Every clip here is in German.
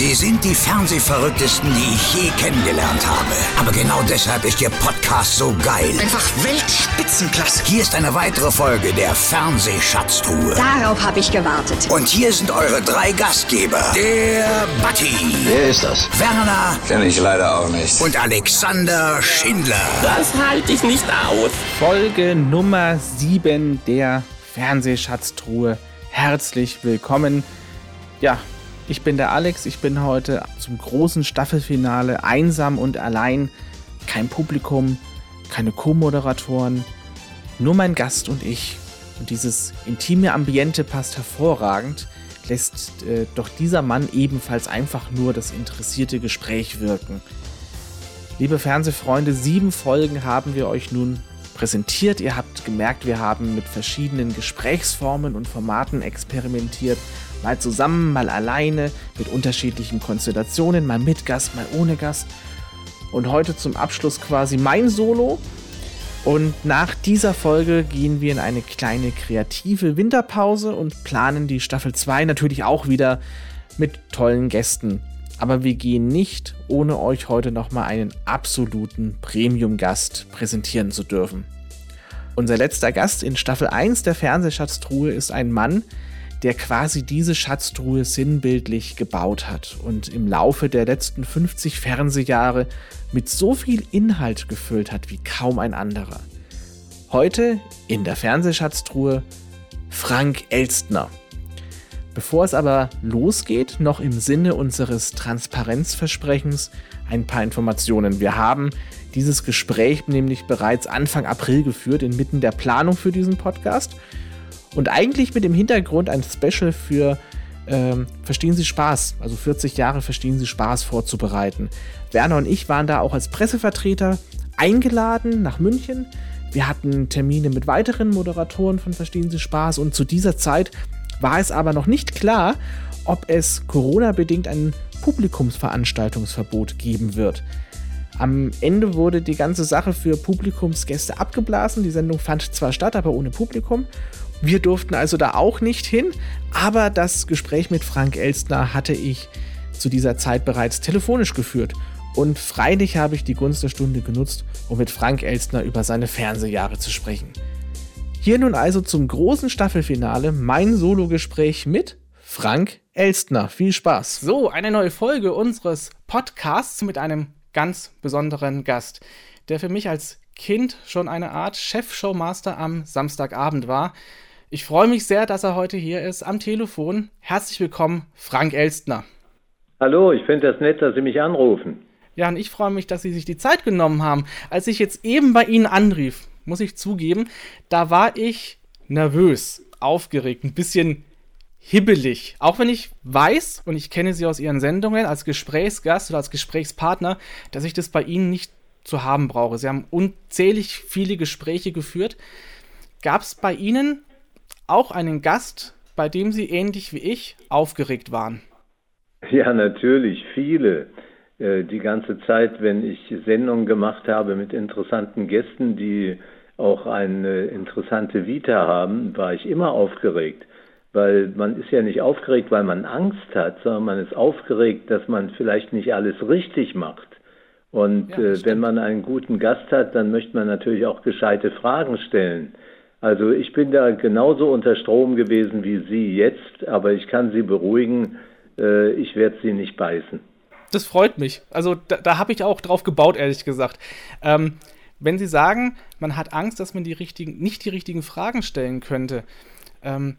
Sie sind die Fernsehverrücktesten, die ich je kennengelernt habe. Aber genau deshalb ist Ihr Podcast so geil. Einfach Weltspitzenklasse. Hier ist eine weitere Folge der Fernsehschatztruhe. Darauf habe ich gewartet. Und hier sind eure drei Gastgeber. Der Batti. Wer ist das? Werner. Kenn ich leider auch nicht. Und Alexander Schindler. Das halte ich nicht aus. Folge Nummer 7 der Fernsehschatztruhe. Herzlich willkommen. Ja, ich bin der Alex, ich bin heute zum großen Staffelfinale einsam und allein. Kein Publikum, keine Co-Moderatoren, nur mein Gast und ich. Und dieses intime Ambiente passt hervorragend, lässt äh, doch dieser Mann ebenfalls einfach nur das interessierte Gespräch wirken. Liebe Fernsehfreunde, sieben Folgen haben wir euch nun präsentiert. Ihr habt gemerkt, wir haben mit verschiedenen Gesprächsformen und Formaten experimentiert. Mal zusammen, mal alleine, mit unterschiedlichen Konstellationen, mal mit Gast, mal ohne Gast. Und heute zum Abschluss quasi mein Solo. Und nach dieser Folge gehen wir in eine kleine kreative Winterpause und planen die Staffel 2 natürlich auch wieder mit tollen Gästen. Aber wir gehen nicht, ohne euch heute nochmal einen absoluten Premium-Gast präsentieren zu dürfen. Unser letzter Gast in Staffel 1 der Fernsehschatztruhe ist ein Mann, der quasi diese Schatztruhe sinnbildlich gebaut hat und im Laufe der letzten 50 Fernsehjahre mit so viel Inhalt gefüllt hat wie kaum ein anderer. Heute in der Fernsehschatztruhe Frank Elstner. Bevor es aber losgeht, noch im Sinne unseres Transparenzversprechens ein paar Informationen. Wir haben dieses Gespräch nämlich bereits Anfang April geführt, inmitten der Planung für diesen Podcast. Und eigentlich mit dem Hintergrund ein Special für ähm, Verstehen Sie Spaß, also 40 Jahre Verstehen Sie Spaß vorzubereiten. Werner und ich waren da auch als Pressevertreter eingeladen nach München. Wir hatten Termine mit weiteren Moderatoren von Verstehen Sie Spaß und zu dieser Zeit war es aber noch nicht klar, ob es Corona-bedingt ein Publikumsveranstaltungsverbot geben wird. Am Ende wurde die ganze Sache für Publikumsgäste abgeblasen. Die Sendung fand zwar statt, aber ohne Publikum. Wir durften also da auch nicht hin, aber das Gespräch mit Frank Elstner hatte ich zu dieser Zeit bereits telefonisch geführt. Und freilich habe ich die Gunst der Stunde genutzt, um mit Frank Elstner über seine Fernsehjahre zu sprechen. Hier nun also zum großen Staffelfinale mein Sologespräch mit Frank Elstner. Viel Spaß. So, eine neue Folge unseres Podcasts mit einem ganz besonderen Gast, der für mich als Kind schon eine Art Chef-Showmaster am Samstagabend war. Ich freue mich sehr, dass er heute hier ist am Telefon. Herzlich willkommen, Frank Elstner. Hallo, ich finde das nett, dass Sie mich anrufen. Ja, und ich freue mich, dass Sie sich die Zeit genommen haben. Als ich jetzt eben bei Ihnen anrief, muss ich zugeben, da war ich nervös, aufgeregt, ein bisschen hibbelig. Auch wenn ich weiß, und ich kenne Sie aus Ihren Sendungen als Gesprächsgast oder als Gesprächspartner, dass ich das bei Ihnen nicht zu haben brauche. Sie haben unzählig viele Gespräche geführt. Gab es bei Ihnen auch einen Gast, bei dem Sie ähnlich wie ich aufgeregt waren? Ja, natürlich, viele. Äh, die ganze Zeit, wenn ich Sendungen gemacht habe mit interessanten Gästen, die auch eine interessante Vita haben, war ich immer aufgeregt. Weil man ist ja nicht aufgeregt, weil man Angst hat, sondern man ist aufgeregt, dass man vielleicht nicht alles richtig macht. Und ja, äh, wenn man einen guten Gast hat, dann möchte man natürlich auch gescheite Fragen stellen. Also ich bin da genauso unter Strom gewesen wie Sie jetzt, aber ich kann Sie beruhigen, äh, ich werde Sie nicht beißen. Das freut mich. Also da, da habe ich auch drauf gebaut, ehrlich gesagt. Ähm, wenn Sie sagen, man hat Angst, dass man die richtigen, nicht die richtigen Fragen stellen könnte, ähm,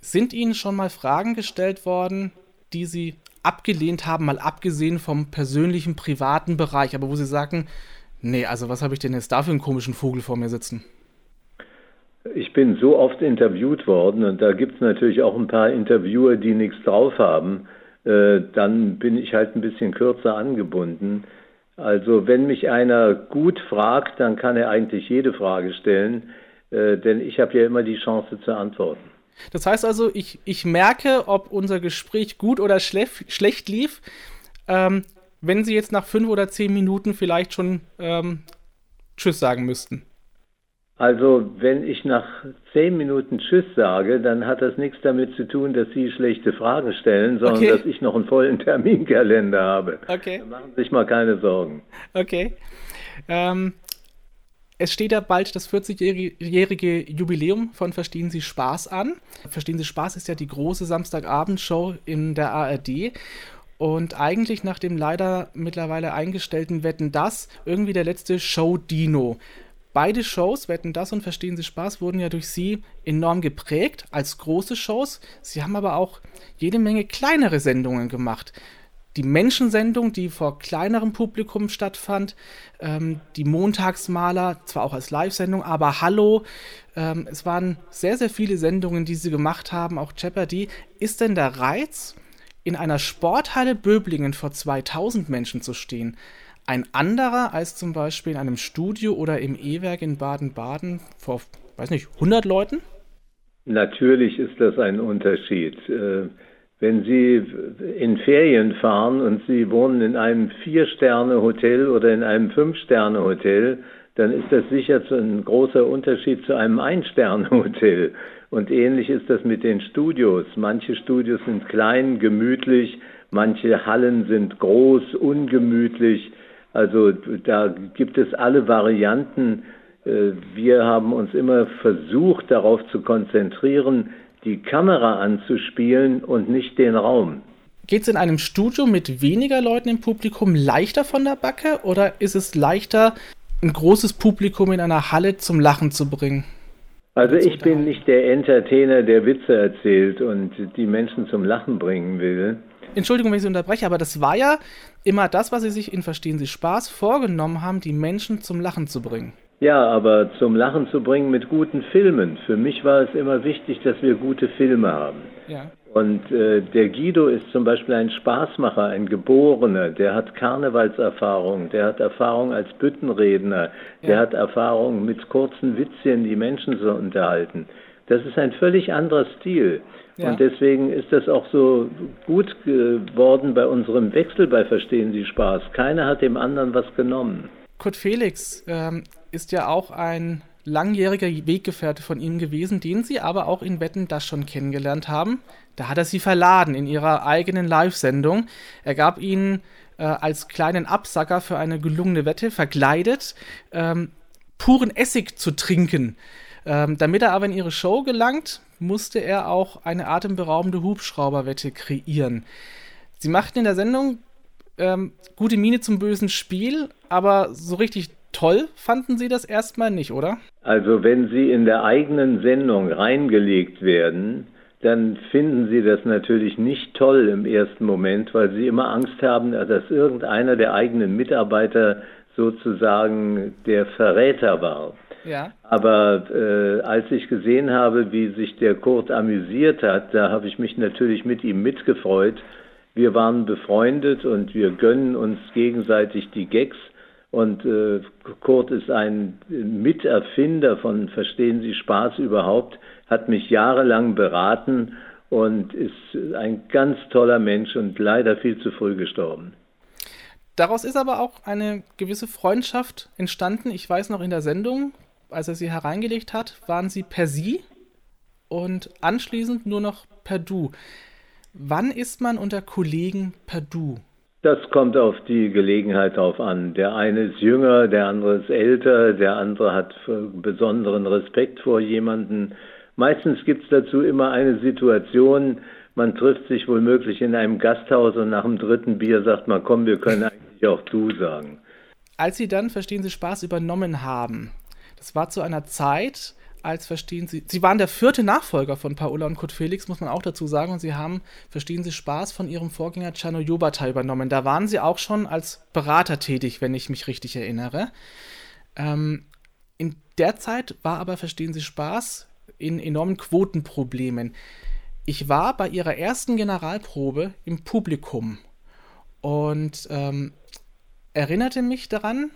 sind Ihnen schon mal Fragen gestellt worden, die Sie abgelehnt haben, mal abgesehen vom persönlichen, privaten Bereich, aber wo Sie sagen, nee, also was habe ich denn jetzt da für einen komischen Vogel vor mir sitzen? Ich bin so oft interviewt worden und da gibt es natürlich auch ein paar Interviewer, die nichts drauf haben. Äh, dann bin ich halt ein bisschen kürzer angebunden. Also wenn mich einer gut fragt, dann kann er eigentlich jede Frage stellen, äh, denn ich habe ja immer die Chance zu antworten. Das heißt also, ich, ich merke, ob unser Gespräch gut oder schlecht, schlecht lief, ähm, wenn Sie jetzt nach fünf oder zehn Minuten vielleicht schon ähm, Tschüss sagen müssten. Also, wenn ich nach zehn Minuten Tschüss sage, dann hat das nichts damit zu tun, dass Sie schlechte Fragen stellen, sondern okay. dass ich noch einen vollen Terminkalender habe. Okay. Da machen Sie sich mal keine Sorgen. Okay. Ähm, es steht ja bald das 40-jährige Jubiläum von Verstehen Sie Spaß an. Verstehen Sie Spaß ist ja die große Samstagabendshow in der ARD. Und eigentlich nach dem leider mittlerweile eingestellten Wetten das irgendwie der letzte Show-Dino. Beide Shows, Wetten das und Verstehen Sie Spaß, wurden ja durch Sie enorm geprägt als große Shows. Sie haben aber auch jede Menge kleinere Sendungen gemacht. Die Menschensendung, die vor kleinerem Publikum stattfand, ähm, die Montagsmaler, zwar auch als Live-Sendung, aber Hallo. Ähm, es waren sehr, sehr viele Sendungen, die Sie gemacht haben, auch Jeopardy. Ist denn der Reiz, in einer Sporthalle Böblingen vor 2000 Menschen zu stehen, ein anderer als zum Beispiel in einem Studio oder im E-Werk in Baden-Baden vor, weiß nicht, 100 Leuten? Natürlich ist das ein Unterschied. Äh, wenn Sie in Ferien fahren und Sie wohnen in einem Vier-Sterne-Hotel oder in einem Fünf-Sterne-Hotel, dann ist das sicher ein großer Unterschied zu einem Ein-Sterne-Hotel. Und ähnlich ist das mit den Studios. Manche Studios sind klein, gemütlich, manche Hallen sind groß, ungemütlich. Also da gibt es alle Varianten. Äh, wir haben uns immer versucht, darauf zu konzentrieren, die Kamera anzuspielen und nicht den Raum. Geht es in einem Studio mit weniger Leuten im Publikum leichter von der Backe oder ist es leichter, ein großes Publikum in einer Halle zum Lachen zu bringen? Also ich bin nicht der Entertainer, der Witze erzählt und die Menschen zum Lachen bringen will. Entschuldigung, wenn ich Sie unterbreche, aber das war ja immer das, was Sie sich in Verstehen Sie Spaß vorgenommen haben, die Menschen zum Lachen zu bringen. Ja, aber zum Lachen zu bringen mit guten Filmen. Für mich war es immer wichtig, dass wir gute Filme haben. Ja. Und äh, der Guido ist zum Beispiel ein Spaßmacher, ein Geborener, der hat Karnevalserfahrung, der hat Erfahrung als Büttenredner, ja. der hat Erfahrung mit kurzen Witzchen, die Menschen zu unterhalten. Das ist ein völlig anderer Stil. Ja. Und deswegen ist das auch so gut geworden bei unserem Wechsel bei Verstehen Sie Spaß. Keiner hat dem anderen was genommen. Kurt Felix ähm, ist ja auch ein langjähriger Weggefährte von Ihnen gewesen, den Sie aber auch in Wetten das schon kennengelernt haben. Da hat er Sie verladen in Ihrer eigenen Live-Sendung. Er gab Ihnen äh, als kleinen Absacker für eine gelungene Wette verkleidet, ähm, puren Essig zu trinken. Ähm, damit er aber in Ihre Show gelangt, musste er auch eine atemberaubende Hubschrauberwette kreieren. Sie machten in der Sendung ähm, gute Miene zum bösen Spiel, aber so richtig toll fanden Sie das erstmal nicht, oder? Also wenn Sie in der eigenen Sendung reingelegt werden, dann finden Sie das natürlich nicht toll im ersten Moment, weil Sie immer Angst haben, dass irgendeiner der eigenen Mitarbeiter sozusagen der Verräter war. Ja. Aber äh, als ich gesehen habe, wie sich der Kurt amüsiert hat, da habe ich mich natürlich mit ihm mitgefreut. Wir waren befreundet und wir gönnen uns gegenseitig die Gags. Und äh, Kurt ist ein Miterfinder von Verstehen Sie Spaß überhaupt, hat mich jahrelang beraten und ist ein ganz toller Mensch und leider viel zu früh gestorben. Daraus ist aber auch eine gewisse Freundschaft entstanden. Ich weiß noch in der Sendung, als er sie hereingelegt hat, waren sie per Sie und anschließend nur noch per Du. Wann ist man unter Kollegen per Du? Das kommt auf die Gelegenheit drauf an. Der eine ist jünger, der andere ist älter, der andere hat besonderen Respekt vor jemanden. Meistens gibt es dazu immer eine Situation, man trifft sich womöglich in einem Gasthaus und nach dem dritten Bier sagt man, komm, wir können eigentlich auch du sagen. Als Sie dann, verstehen Sie, Spaß übernommen haben, das war zu einer Zeit, als verstehen Sie, Sie waren der vierte Nachfolger von Paola und Kurt Felix, muss man auch dazu sagen, und Sie haben, verstehen Sie, Spaß von Ihrem Vorgänger Chano Yobata übernommen. Da waren Sie auch schon als Berater tätig, wenn ich mich richtig erinnere. Ähm, in der Zeit war aber, verstehen Sie, Spaß in enormen Quotenproblemen. Ich war bei Ihrer ersten Generalprobe im Publikum und ähm, erinnerte mich daran,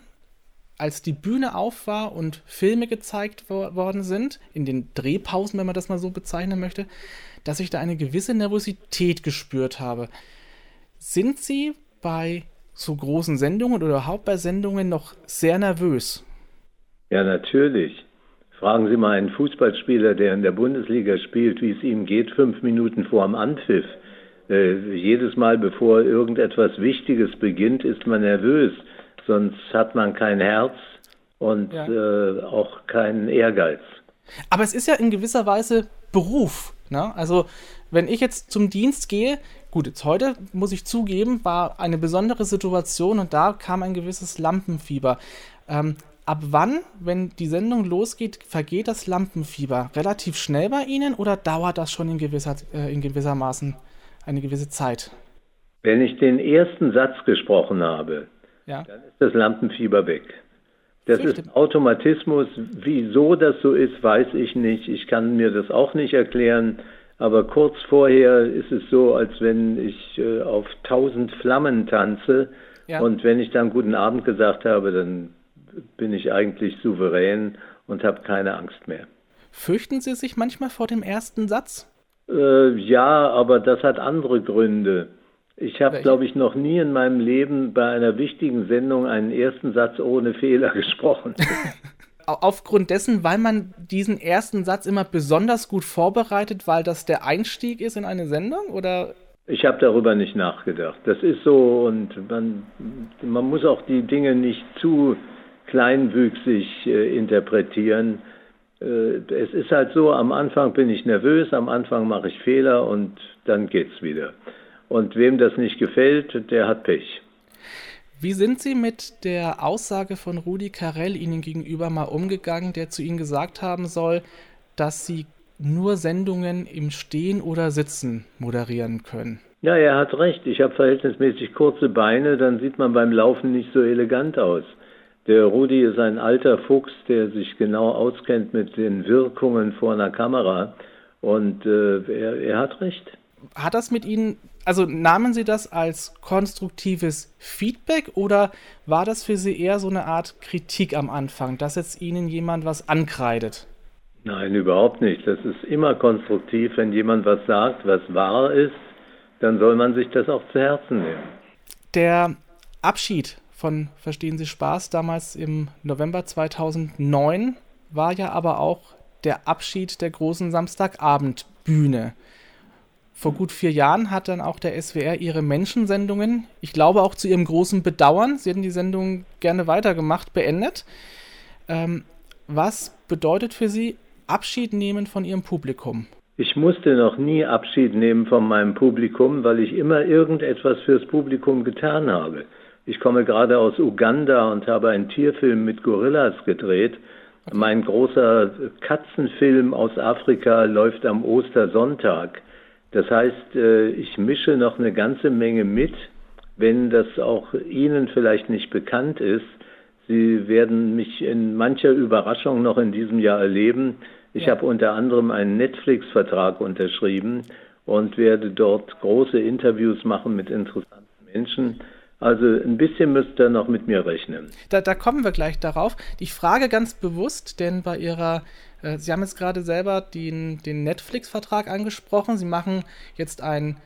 als die Bühne auf war und Filme gezeigt wo worden sind, in den Drehpausen, wenn man das mal so bezeichnen möchte, dass ich da eine gewisse Nervosität gespürt habe. Sind Sie bei so großen Sendungen oder überhaupt bei Sendungen noch sehr nervös? Ja, natürlich. Fragen Sie mal einen Fußballspieler, der in der Bundesliga spielt, wie es ihm geht, fünf Minuten vor dem Anpfiff. Äh, jedes Mal, bevor irgendetwas Wichtiges beginnt, ist man nervös. Sonst hat man kein Herz und ja. äh, auch keinen Ehrgeiz. Aber es ist ja in gewisser Weise Beruf. Ne? Also, wenn ich jetzt zum Dienst gehe, gut, jetzt heute muss ich zugeben, war eine besondere Situation und da kam ein gewisses Lampenfieber. Ähm, ab wann, wenn die Sendung losgeht, vergeht das Lampenfieber? Relativ schnell bei Ihnen oder dauert das schon in gewisser, äh, in gewisser Maßen eine gewisse Zeit? Wenn ich den ersten Satz gesprochen habe, ja. dann ist das Lampenfieber weg. Das ist Automatismus. Wieso das so ist, weiß ich nicht. Ich kann mir das auch nicht erklären. Aber kurz vorher ist es so, als wenn ich äh, auf tausend Flammen tanze. Ja. Und wenn ich dann guten Abend gesagt habe, dann bin ich eigentlich souverän und habe keine Angst mehr. Fürchten Sie sich manchmal vor dem ersten Satz? Äh, ja, aber das hat andere Gründe. Ich habe, glaube ich, noch nie in meinem Leben bei einer wichtigen Sendung einen ersten Satz ohne Fehler gesprochen. Aufgrund dessen, weil man diesen ersten Satz immer besonders gut vorbereitet, weil das der Einstieg ist in eine Sendung, oder? Ich habe darüber nicht nachgedacht. Das ist so und man, man muss auch die Dinge nicht zu kleinwüchsig äh, interpretieren. Äh, es ist halt so, am Anfang bin ich nervös, am Anfang mache ich Fehler und dann geht's wieder. Und wem das nicht gefällt, der hat Pech. Wie sind Sie mit der Aussage von Rudi Carell Ihnen gegenüber mal umgegangen, der zu Ihnen gesagt haben soll, dass Sie nur Sendungen im Stehen oder Sitzen moderieren können? Ja, er hat recht. Ich habe verhältnismäßig kurze Beine, dann sieht man beim Laufen nicht so elegant aus. Der Rudi ist ein alter Fuchs, der sich genau auskennt mit den Wirkungen vor einer Kamera. Und äh, er, er hat recht. Hat das mit Ihnen, also nahmen Sie das als konstruktives Feedback oder war das für Sie eher so eine Art Kritik am Anfang, dass jetzt Ihnen jemand was ankreidet? Nein, überhaupt nicht. Das ist immer konstruktiv. Wenn jemand was sagt, was wahr ist, dann soll man sich das auch zu Herzen nehmen. Der Abschied von Verstehen Sie Spaß damals im November 2009 war ja aber auch der Abschied der großen Samstagabendbühne. Vor gut vier Jahren hat dann auch der SWR ihre Menschensendungen, ich glaube auch zu ihrem großen Bedauern, sie hätten die Sendung gerne weitergemacht, beendet. Ähm, was bedeutet für Sie Abschied nehmen von Ihrem Publikum? Ich musste noch nie Abschied nehmen von meinem Publikum, weil ich immer irgendetwas fürs Publikum getan habe. Ich komme gerade aus Uganda und habe einen Tierfilm mit Gorillas gedreht. Mein großer Katzenfilm aus Afrika läuft am Ostersonntag. Das heißt, äh, ich mische noch eine ganze Menge mit, wenn das auch Ihnen vielleicht nicht bekannt ist. Sie werden mich in mancher Überraschung noch in diesem Jahr erleben. Ich ja. habe unter anderem einen Netflix-Vertrag unterschrieben und werde dort große Interviews machen mit interessanten Menschen. Also ein bisschen müsst ihr noch mit mir rechnen. Da, da kommen wir gleich darauf. Ich frage ganz bewusst, denn bei Ihrer, äh, Sie haben jetzt gerade selber den, den Netflix-Vertrag angesprochen. Sie machen jetzt ein,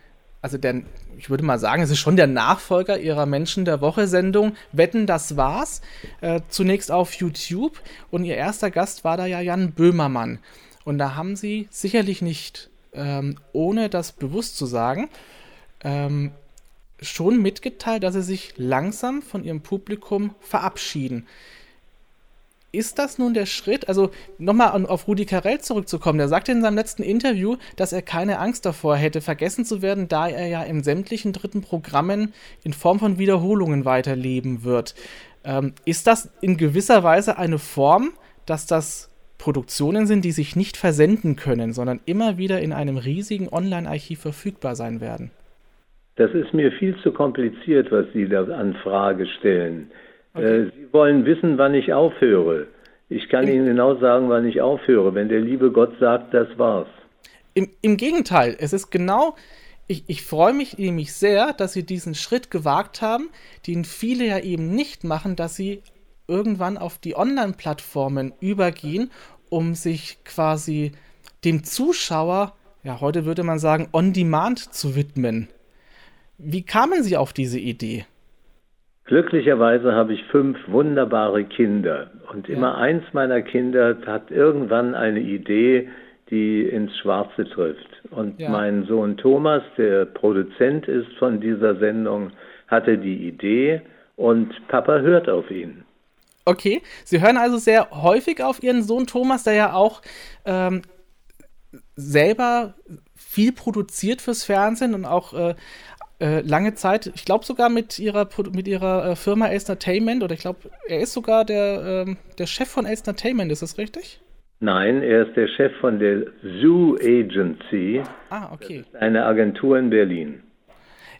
also der, ich würde mal sagen, es ist schon der Nachfolger Ihrer Menschen der Woche-Sendung. Wetten, das war's. Äh, zunächst auf YouTube. Und Ihr erster Gast war da ja Jan Böhmermann. Und da haben Sie sicherlich nicht, ähm, ohne das bewusst zu sagen, ähm, schon mitgeteilt, dass sie sich langsam von ihrem Publikum verabschieden. Ist das nun der Schritt? Also nochmal auf Rudi Carell zurückzukommen. Der sagte in seinem letzten Interview, dass er keine Angst davor hätte, vergessen zu werden, da er ja in sämtlichen dritten Programmen in Form von Wiederholungen weiterleben wird. Ähm, ist das in gewisser Weise eine Form, dass das Produktionen sind, die sich nicht versenden können, sondern immer wieder in einem riesigen Online-Archiv verfügbar sein werden? Das ist mir viel zu kompliziert, was Sie da an Frage stellen. Okay. Äh, Sie wollen wissen, wann ich aufhöre. Ich kann Im, Ihnen genau sagen, wann ich aufhöre. Wenn der liebe Gott sagt, das war's. Im, im Gegenteil, es ist genau, ich, ich freue mich nämlich sehr, dass Sie diesen Schritt gewagt haben, den viele ja eben nicht machen, dass sie irgendwann auf die Online-Plattformen übergehen, um sich quasi dem Zuschauer, ja, heute würde man sagen, on demand zu widmen. Wie kamen Sie auf diese Idee? Glücklicherweise habe ich fünf wunderbare Kinder und ja. immer eins meiner Kinder hat irgendwann eine Idee, die ins Schwarze trifft. Und ja. mein Sohn Thomas, der Produzent ist von dieser Sendung, hatte die Idee und Papa hört auf ihn. Okay, Sie hören also sehr häufig auf Ihren Sohn Thomas, der ja auch ähm, selber viel produziert fürs Fernsehen und auch äh, äh, lange Zeit, ich glaube sogar mit ihrer, mit ihrer äh, Firma Entertainment, oder ich glaube, er ist sogar der, ähm, der Chef von Entertainment, ist das richtig? Nein, er ist der Chef von der Zoo Agency. Ah, okay. eine Agentur in Berlin.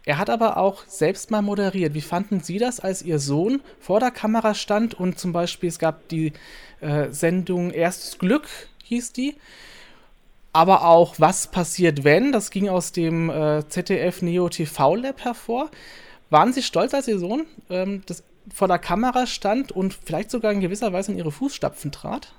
Er hat aber auch selbst mal moderiert. Wie fanden Sie das, als Ihr Sohn vor der Kamera stand und zum Beispiel es gab die äh, Sendung Erstes Glück, hieß die, aber auch Was passiert wenn? Das ging aus dem äh, ZDF Neo TV Lab hervor. Waren Sie stolz, als Ihr Sohn ähm, das vor der Kamera stand und vielleicht sogar in gewisser Weise in Ihre Fußstapfen trat?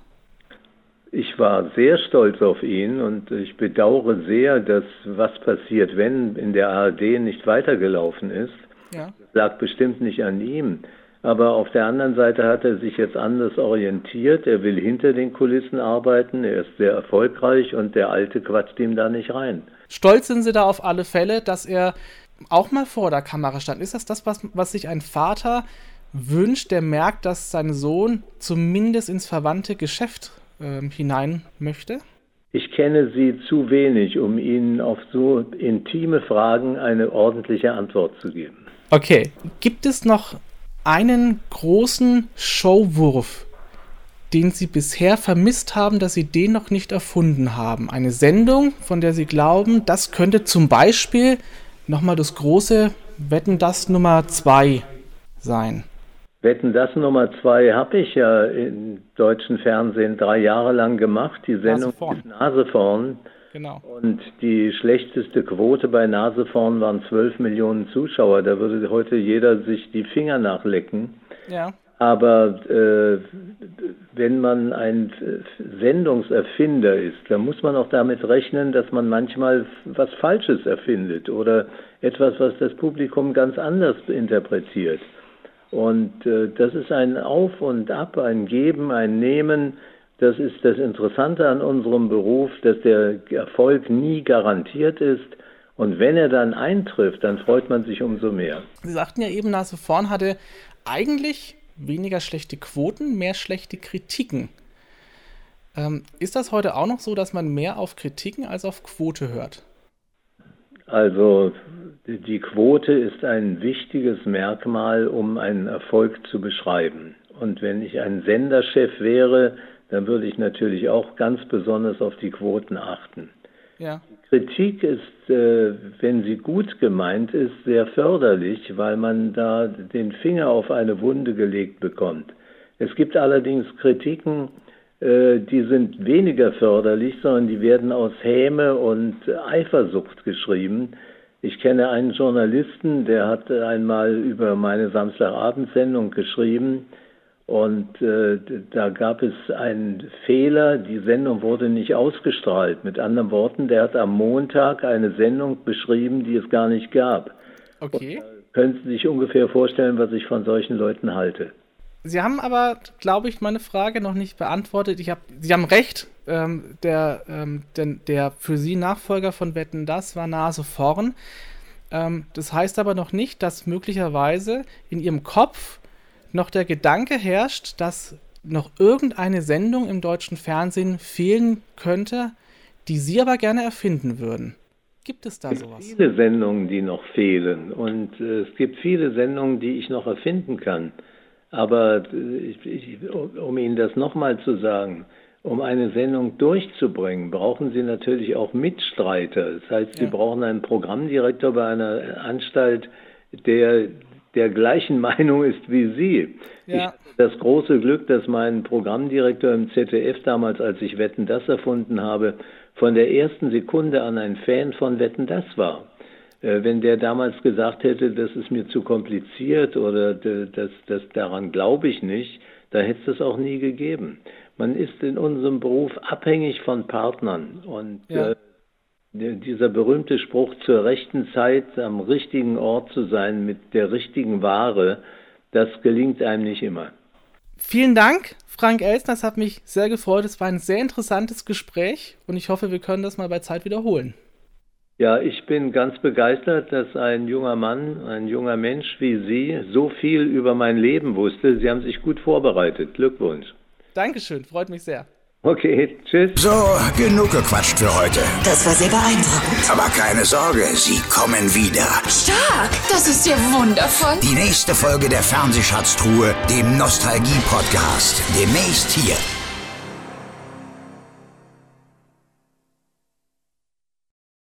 Ich war sehr stolz auf ihn und ich bedauere sehr, dass was passiert, wenn in der ARD nicht weitergelaufen ist. Ja. Das lag bestimmt nicht an ihm. Aber auf der anderen Seite hat er sich jetzt anders orientiert. Er will hinter den Kulissen arbeiten. Er ist sehr erfolgreich und der Alte quatscht ihm da nicht rein. Stolz sind Sie da auf alle Fälle, dass er auch mal vor der Kamera stand. Ist das das, was, was sich ein Vater wünscht, der merkt, dass sein Sohn zumindest ins verwandte Geschäft äh, hinein möchte? Ich kenne Sie zu wenig, um Ihnen auf so intime Fragen eine ordentliche Antwort zu geben. Okay. Gibt es noch einen großen Showwurf, den Sie bisher vermisst haben, dass Sie den noch nicht erfunden haben? Eine Sendung, von der Sie glauben, das könnte zum Beispiel nochmal das große Wetten das Nummer 2 sein. Wetten das Nummer 2 habe ich ja im deutschen Fernsehen drei Jahre lang gemacht. Die Sendung Nase vorn. ist Nase vorn. Genau. Und die schlechteste Quote bei Nase vorn waren 12 Millionen Zuschauer. Da würde heute jeder sich die Finger nachlecken. Ja. Aber äh, wenn man ein Sendungserfinder ist, dann muss man auch damit rechnen, dass man manchmal was Falsches erfindet oder etwas, was das Publikum ganz anders interpretiert. Und äh, das ist ein Auf und Ab, ein Geben, ein Nehmen. Das ist das Interessante an unserem Beruf, dass der Erfolg nie garantiert ist. Und wenn er dann eintrifft, dann freut man sich umso mehr. Sie sagten ja eben, Nase vorn hatte eigentlich weniger schlechte Quoten, mehr schlechte Kritiken. Ähm, ist das heute auch noch so, dass man mehr auf Kritiken als auf Quote hört? Also die Quote ist ein wichtiges Merkmal, um einen Erfolg zu beschreiben. Und wenn ich ein Senderchef wäre, dann würde ich natürlich auch ganz besonders auf die Quoten achten. Ja. Kritik ist, äh, wenn sie gut gemeint ist, sehr förderlich, weil man da den Finger auf eine Wunde gelegt bekommt. Es gibt allerdings Kritiken, äh, die sind weniger förderlich, sondern die werden aus Häme und Eifersucht geschrieben. Ich kenne einen Journalisten, der hat einmal über meine Samstagabendsendung geschrieben, und äh, da gab es einen Fehler, die Sendung wurde nicht ausgestrahlt. Mit anderen Worten, der hat am Montag eine Sendung beschrieben, die es gar nicht gab. Okay. Und, äh, können Sie sich ungefähr vorstellen, was ich von solchen Leuten halte. Sie haben aber, glaube ich, meine Frage noch nicht beantwortet. Ich hab, Sie haben recht, ähm, der, ähm, der, der, für Sie Nachfolger von Wetten, das war Nase vorn. Ähm, das heißt aber noch nicht, dass möglicherweise in Ihrem Kopf noch der Gedanke herrscht, dass noch irgendeine Sendung im deutschen Fernsehen fehlen könnte, die Sie aber gerne erfinden würden. Gibt es da es sowas? Es gibt viele Sendungen, die noch fehlen und äh, es gibt viele Sendungen, die ich noch erfinden kann. Aber äh, ich, ich, um Ihnen das nochmal zu sagen, um eine Sendung durchzubringen, brauchen Sie natürlich auch Mitstreiter. Das heißt, Sie ja. brauchen einen Programmdirektor bei einer Anstalt, der der gleichen Meinung ist wie Sie. Ja. Ich hatte das große Glück, dass mein Programmdirektor im ZDF damals, als ich Wetten das erfunden habe, von der ersten Sekunde an ein Fan von Wetten das war. Äh, wenn der damals gesagt hätte, das ist mir zu kompliziert oder das, das, daran glaube ich nicht, da hätte es das auch nie gegeben. Man ist in unserem Beruf abhängig von Partnern und ja. äh, dieser berühmte Spruch, zur rechten Zeit am richtigen Ort zu sein mit der richtigen Ware, das gelingt einem nicht immer. Vielen Dank, Frank Elsner. Es hat mich sehr gefreut. Es war ein sehr interessantes Gespräch und ich hoffe, wir können das mal bei Zeit wiederholen. Ja, ich bin ganz begeistert, dass ein junger Mann, ein junger Mensch wie Sie so viel über mein Leben wusste. Sie haben sich gut vorbereitet. Glückwunsch. Dankeschön, freut mich sehr. Okay, tschüss. So, genug gequatscht für heute. Das war sehr beeindruckend. Aber keine Sorge, sie kommen wieder. Stark! Das ist ja wundervoll. Die nächste Folge der Fernsehschatztruhe, dem Nostalgie-Podcast. Demnächst hier.